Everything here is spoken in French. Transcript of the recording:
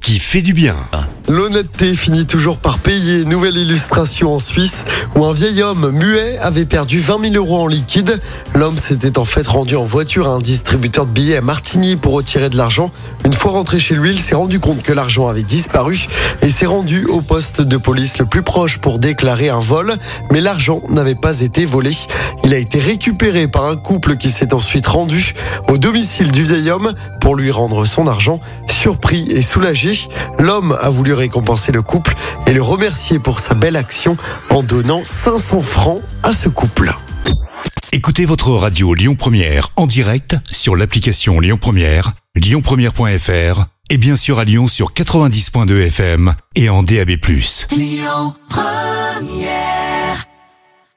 qui fait du bien. L'honnêteté finit toujours par payer. Nouvelle illustration en Suisse où un vieil homme muet avait perdu 20 000 euros en liquide. L'homme s'était en fait rendu en voiture à un distributeur de billets à Martigny pour retirer de l'argent. Une fois rentré chez lui, il s'est rendu compte que l'argent avait disparu et s'est rendu au poste de police le plus proche pour déclarer un vol. Mais l'argent n'avait pas été volé. Il a été récupéré par un couple qui s'est ensuite rendu au domicile du vieil homme pour lui rendre son argent. Surpris et soulagé, l'homme a voulu récompenser le couple et le remercier pour sa belle action en donnant 500 francs à ce couple. Écoutez votre radio Lyon Première en direct sur l'application Lyon Première, lyonpremière.fr et bien sûr à Lyon sur 90.2 FM et en DAB+. Lyon Première